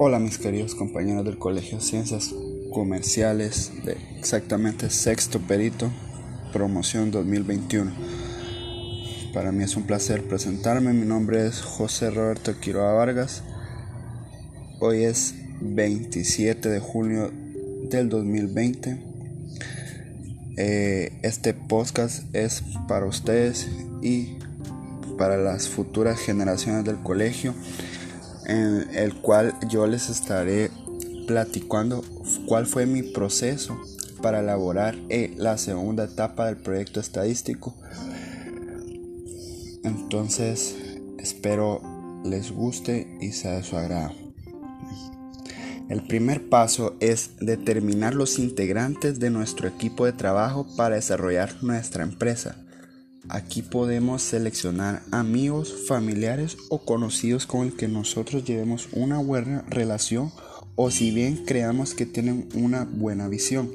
Hola mis queridos compañeros del Colegio Ciencias Comerciales de exactamente sexto perito, promoción 2021. Para mí es un placer presentarme, mi nombre es José Roberto Quiroga Vargas. Hoy es 27 de junio del 2020. Eh, este podcast es para ustedes y para las futuras generaciones del colegio en el cual yo les estaré platicando cuál fue mi proceso para elaborar eh, la segunda etapa del proyecto estadístico. Entonces, espero les guste y sea de su agrado. El primer paso es determinar los integrantes de nuestro equipo de trabajo para desarrollar nuestra empresa. Aquí podemos seleccionar amigos, familiares o conocidos con el que nosotros llevemos una buena relación o si bien creamos que tienen una buena visión.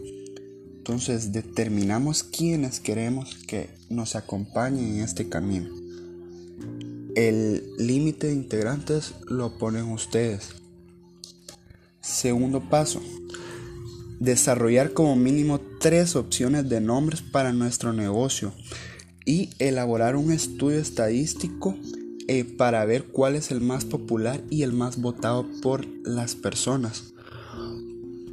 Entonces determinamos quiénes queremos que nos acompañen en este camino. El límite de integrantes lo ponen ustedes. Segundo paso. Desarrollar como mínimo tres opciones de nombres para nuestro negocio y elaborar un estudio estadístico eh, para ver cuál es el más popular y el más votado por las personas.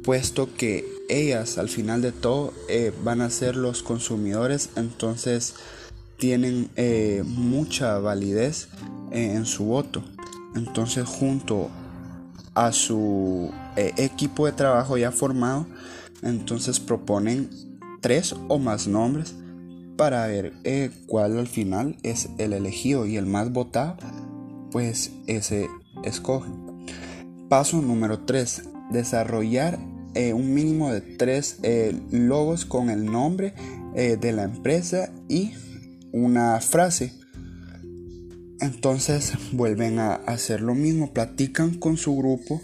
Puesto que ellas al final de todo eh, van a ser los consumidores entonces tienen eh, mucha validez en su voto. Entonces junto a su equipo de trabajo ya formado entonces proponen tres o más nombres para ver eh, cuál al final es el elegido y el más votado, pues ese escoge. Paso número 3. Desarrollar eh, un mínimo de tres eh, logos con el nombre de la empresa y una frase. Entonces vuelven a hacer lo mismo, platican con su grupo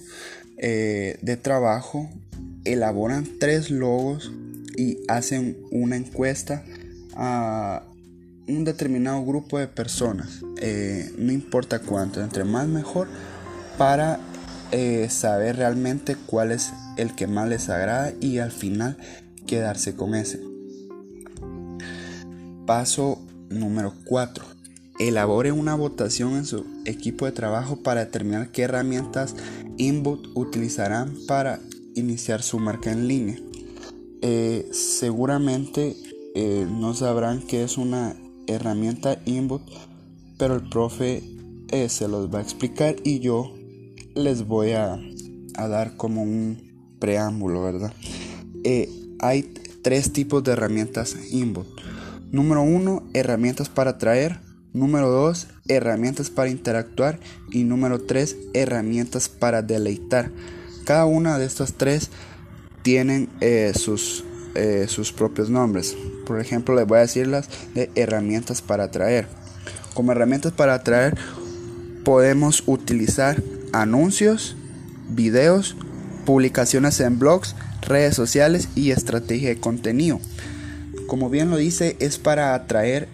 de trabajo, elaboran tres logos y hacen una encuesta a un determinado grupo de personas, eh, no importa cuánto, entre más mejor, para eh, saber realmente cuál es el que más les agrada y al final quedarse con ese. Paso número 4. Elabore una votación en su equipo de trabajo para determinar qué herramientas input utilizarán para iniciar su marca en línea. Eh, seguramente eh, no sabrán que es una herramienta input, pero el profe eh, se los va a explicar y yo les voy a, dar como un preámbulo, ¿verdad? Eh, hay tres tipos de herramientas input. Número uno, herramientas para atraer. Número dos, herramientas para interactuar. Y número tres, herramientas para deleitar. Cada una de estas tres tienen sus eh, sus propios nombres. Por ejemplo, les voy a decir las de herramientas para atraer. Como herramientas para atraer podemos utilizar anuncios, videos, publicaciones en blogs, redes sociales y estrategia de contenido. Como bien lo dice, es para atraer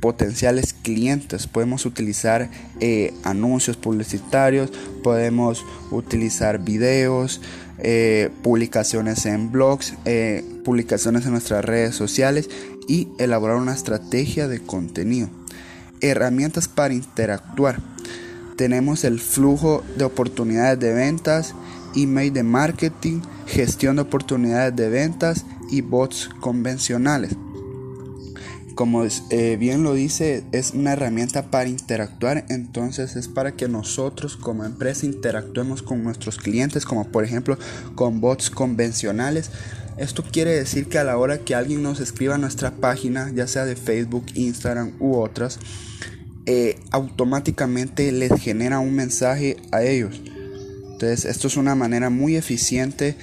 potenciales clientes. Podemos utilizar eh, anuncios publicitarios, podemos utilizar videos, eh, publicaciones en blogs, eh, publicaciones en nuestras redes sociales y elaborar una estrategia de contenido. Herramientas para interactuar. Tenemos el flujo de oportunidades de ventas, email de marketing, gestión de oportunidades de ventas y bots convencionales como eh, bien lo dice, es una herramienta para interactuar, entonces es para que nosotros como empresa interactuemos con nuestros clientes, como por ejemplo con bots convencionales. Esto quiere decir que a la hora que alguien nos escriba a nuestra página, ya sea de Facebook, Instagram u otras, eh, automáticamente les genera un mensaje a ellos. Entonces esto es una manera muy eficiente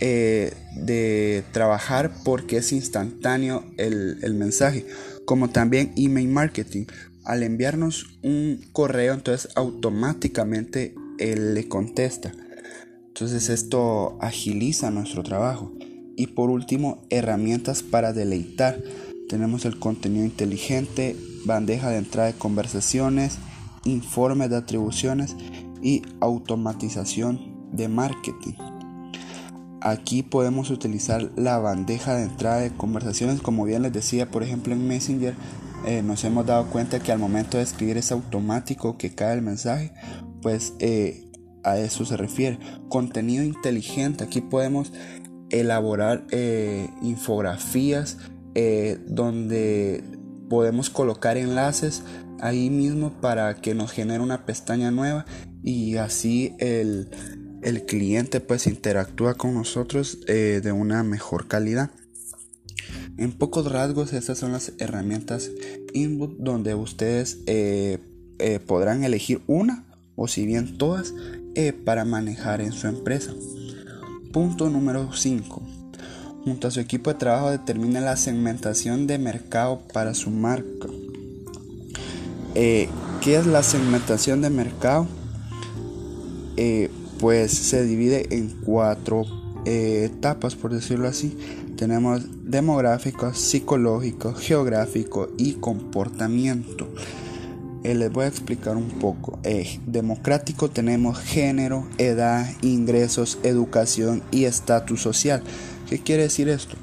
eh, de trabajar porque es instantáneo el, mensaje, como también email marketing. Al enviarnos un correo, entonces automáticamente él le contesta. Entonces esto agiliza nuestro trabajo. Y por último, herramientas para deleitar. Tenemos el contenido inteligente, bandeja de entrada de conversaciones, informes de atribuciones y automatización de marketing. Aquí podemos utilizar la bandeja de entrada de conversaciones, como bien les decía, por ejemplo en Messenger eh, nos hemos dado cuenta que al momento de escribir es automático que cae el mensaje, pues eh, a eso se refiere. Contenido inteligente, aquí podemos elaborar eh, infografías donde podemos colocar enlaces ahí mismo para que nos genere una pestaña nueva y así el el cliente pues interactúa con nosotros eh, de una mejor calidad. En pocos rasgos estas son las herramientas input donde ustedes eh, eh, podrán elegir una o si bien todas para manejar en su empresa. Punto número 5. Junto a su equipo de trabajo determina la segmentación de mercado para su marca. ¿Qué es la segmentación de mercado? Pues se divide en cuatro eh, etapas, por decirlo así. Tenemos demográfico, psicológico, geográfico y comportamiento. Eh, les voy a explicar un poco. Eh, democrático tenemos género, edad, ingresos, educación y estatus social. ¿Qué quiere decir esto?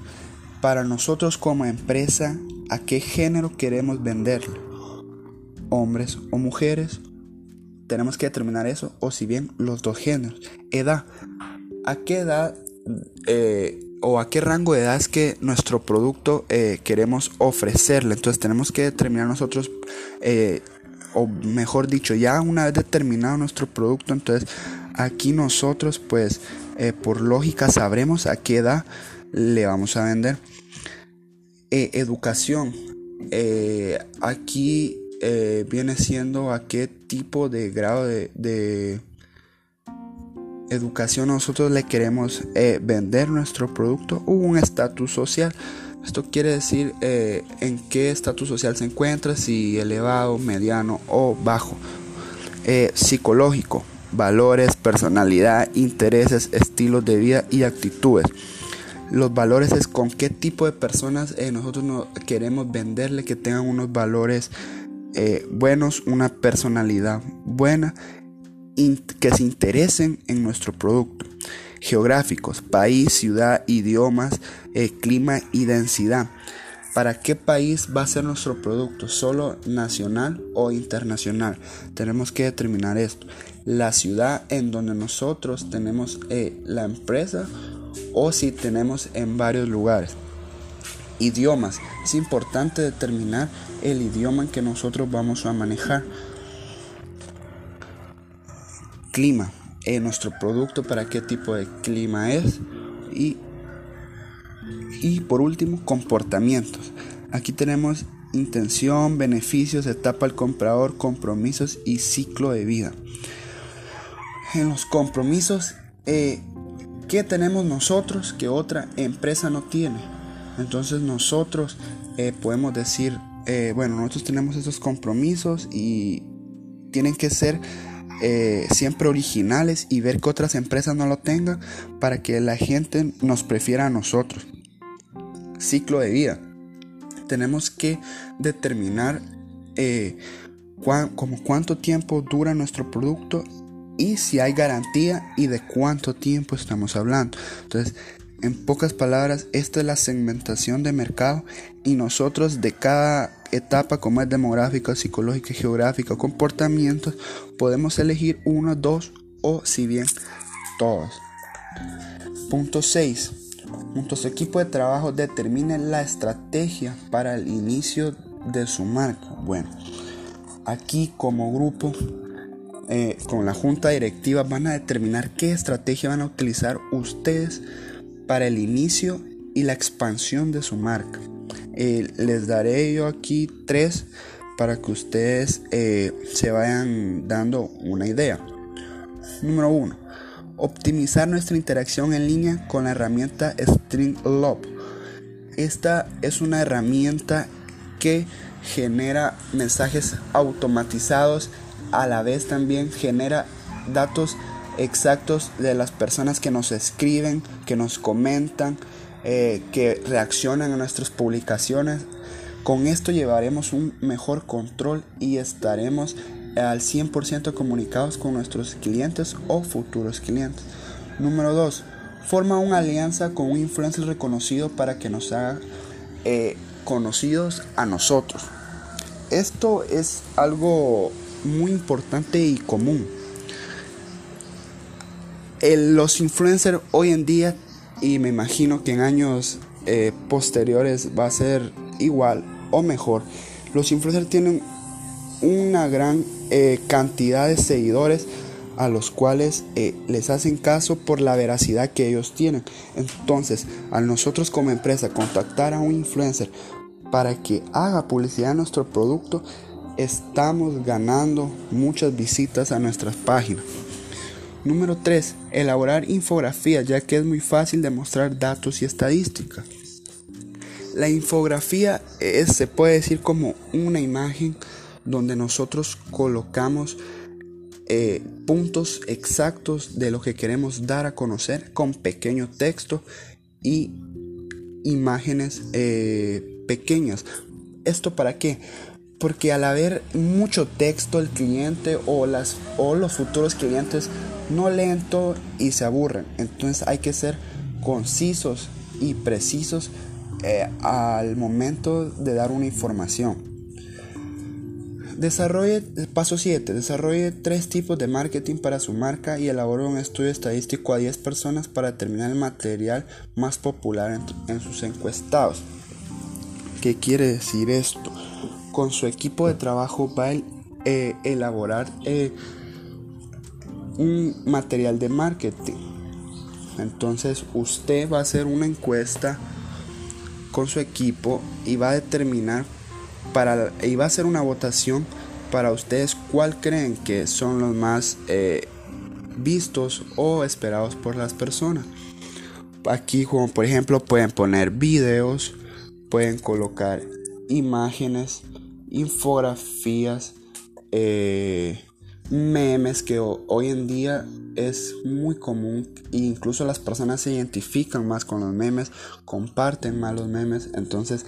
Para nosotros como empresa, ¿a qué género queremos venderle? ¿Hombres o mujeres? Tenemos que determinar eso, o si bien los dos géneros. Edad. ¿A qué edad eh, o a qué rango de edad es que nuestro producto eh, queremos ofrecerle? Entonces tenemos que determinar nosotros, eh, o mejor dicho, ya una vez determinado nuestro producto, entonces aquí nosotros pues por lógica sabremos a qué edad le vamos a vender. educación. aquí eh, viene siendo a qué tipo de grado de, educación nosotros le queremos eh, vender nuestro producto o un estatus social. Esto quiere decir eh, en qué estatus social se encuentra, si elevado, mediano o bajo. psicológico, valores, personalidad, intereses, estilos de vida y actitudes. Los valores es con qué tipo de personas nosotros queremos venderle que tengan unos valores eh, buenos, una personalidad buena, que se interesen en nuestro producto. Geográficos, país, ciudad, idiomas, eh, clima y densidad. ¿Para qué país va a ser nuestro producto? ¿Solo nacional o internacional? Tenemos que determinar esto. La ciudad en donde nosotros tenemos eh, la empresa o si tenemos en varios lugares. Idiomas. Es importante determinar el idioma en que nosotros vamos a manejar. Clima. Eh, nuestro producto, para qué tipo de clima es. Y, y por último, comportamientos. Aquí tenemos intención, beneficios, etapa al comprador, compromisos y ciclo de vida. En los compromisos, eh, ¿qué tenemos nosotros que otra empresa no tiene? Entonces nosotros eh, podemos decir, eh, bueno, nosotros tenemos esos compromisos y tienen que ser eh, siempre originales y ver que otras empresas no lo tengan para que la gente nos prefiera a nosotros. Ciclo de vida. Tenemos que determinar cuánto tiempo dura nuestro producto y si hay garantía y de cuánto tiempo estamos hablando. Entonces, en pocas palabras, esta es la segmentación de mercado y nosotros de cada etapa como es demográfica, psicológica, geográfica, comportamientos, podemos elegir uno, dos o si bien todos. Punto 6. Junto a su equipo de trabajo determinen la estrategia para el inicio de su marca. Bueno, aquí como grupo eh, con la junta directiva van a determinar qué estrategia van a utilizar ustedes para el inicio y la expansión de su marca. Eh, les daré yo aquí tres para que ustedes eh, se vayan dando una idea. Número uno, optimizar nuestra interacción en línea con la herramienta StringLob. Esta es una herramienta que genera mensajes automatizados, a la vez también genera datos exactos de las personas que nos escriben, que nos comentan, eh, que reaccionan a nuestras publicaciones. Con esto llevaremos un mejor control y estaremos al 100% comunicados con nuestros clientes o futuros clientes. Número 2. Forma una alianza con un influencer reconocido para que nos haga eh, conocidos a nosotros. Esto es algo muy importante y común. Los influencers hoy en día, y me imagino que en años eh, posteriores va a ser igual o mejor, los influencers tienen una gran eh, cantidad de seguidores a los cuales eh, les hacen caso por la veracidad que ellos tienen. Entonces, a nosotros como empresa contactar a un influencer para que haga publicidad a nuestro producto, estamos ganando muchas visitas a nuestras páginas. Número 3. Elaborar infografías, ya que es muy fácil demostrar datos y estadísticas. La infografía se puede decir como una imagen donde nosotros colocamos eh, puntos exactos de lo que queremos dar a conocer con pequeño texto y imágenes eh, pequeñas. ¿Esto para qué? Porque al haber mucho texto el cliente o, las, o los futuros clientes no leen todo y se aburren. Entonces hay que ser concisos y precisos eh, al momento de dar una información. Desarrolle, paso 7. Desarrolle tres tipos de marketing para su marca y elabore un estudio estadístico a 10 personas para determinar el material más popular en, sus encuestados. ¿Qué quiere decir esto? Con su equipo de trabajo va a eh, elaborar eh, un material de marketing. Entonces usted va a hacer una encuesta con su equipo y va a determinar para, y va a ser una votación para ustedes cuál creen que son los más eh, vistos o esperados por las personas. Aquí como por ejemplo pueden poner videos, pueden colocar imágenes, infografías, eh, memes que hoy en día es muy común e incluso las personas se identifican más con los memes, comparten más los memes, entonces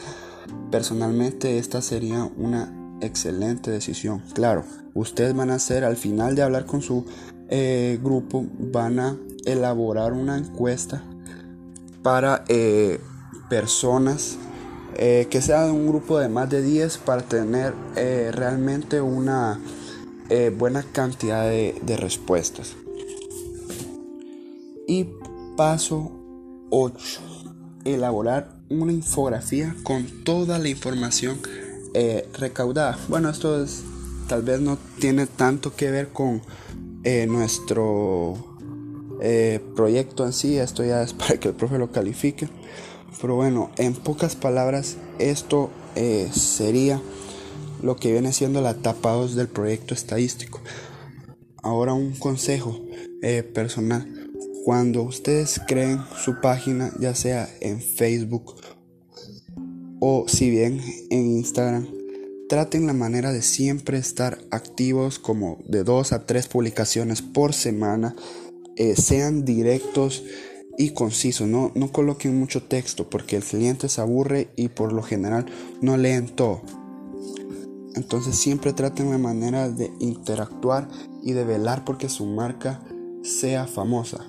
Personalmente esta sería una excelente decisión. Claro, ustedes van a hacer al final de hablar con su eh, grupo, van a elaborar una encuesta para eh, personas eh, que sea de un grupo de más de 10 para tener realmente una buena cantidad de, respuestas. Y paso 8. Elaborar una infografía con toda la información eh, recaudada. Bueno, esto es, tal vez no tiene tanto que ver con eh, nuestro eh, proyecto en sí, esto ya es para que el profe lo califique. Pero bueno, en pocas palabras, esto sería lo que viene siendo la etapa 2 del proyecto estadístico. Ahora un consejo personal cuando ustedes creen su página, ya sea en Facebook o si bien en Instagram, traten la manera de siempre estar activos como de dos a tres publicaciones por semana, eh, sean directos y concisos, no, no coloquen mucho texto porque el cliente se aburre y por lo general no leen todo. Entonces siempre traten la manera de interactuar y de velar porque su marca sea famosa.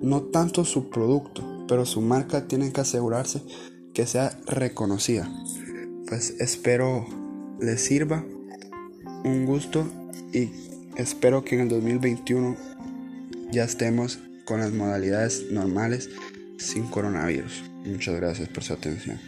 No tanto su producto, pero su marca tienen que asegurarse que sea reconocida. Pues espero les sirva. Un gusto y espero que en el 2021 ya estemos con las modalidades normales sin coronavirus. Muchas gracias por su atención.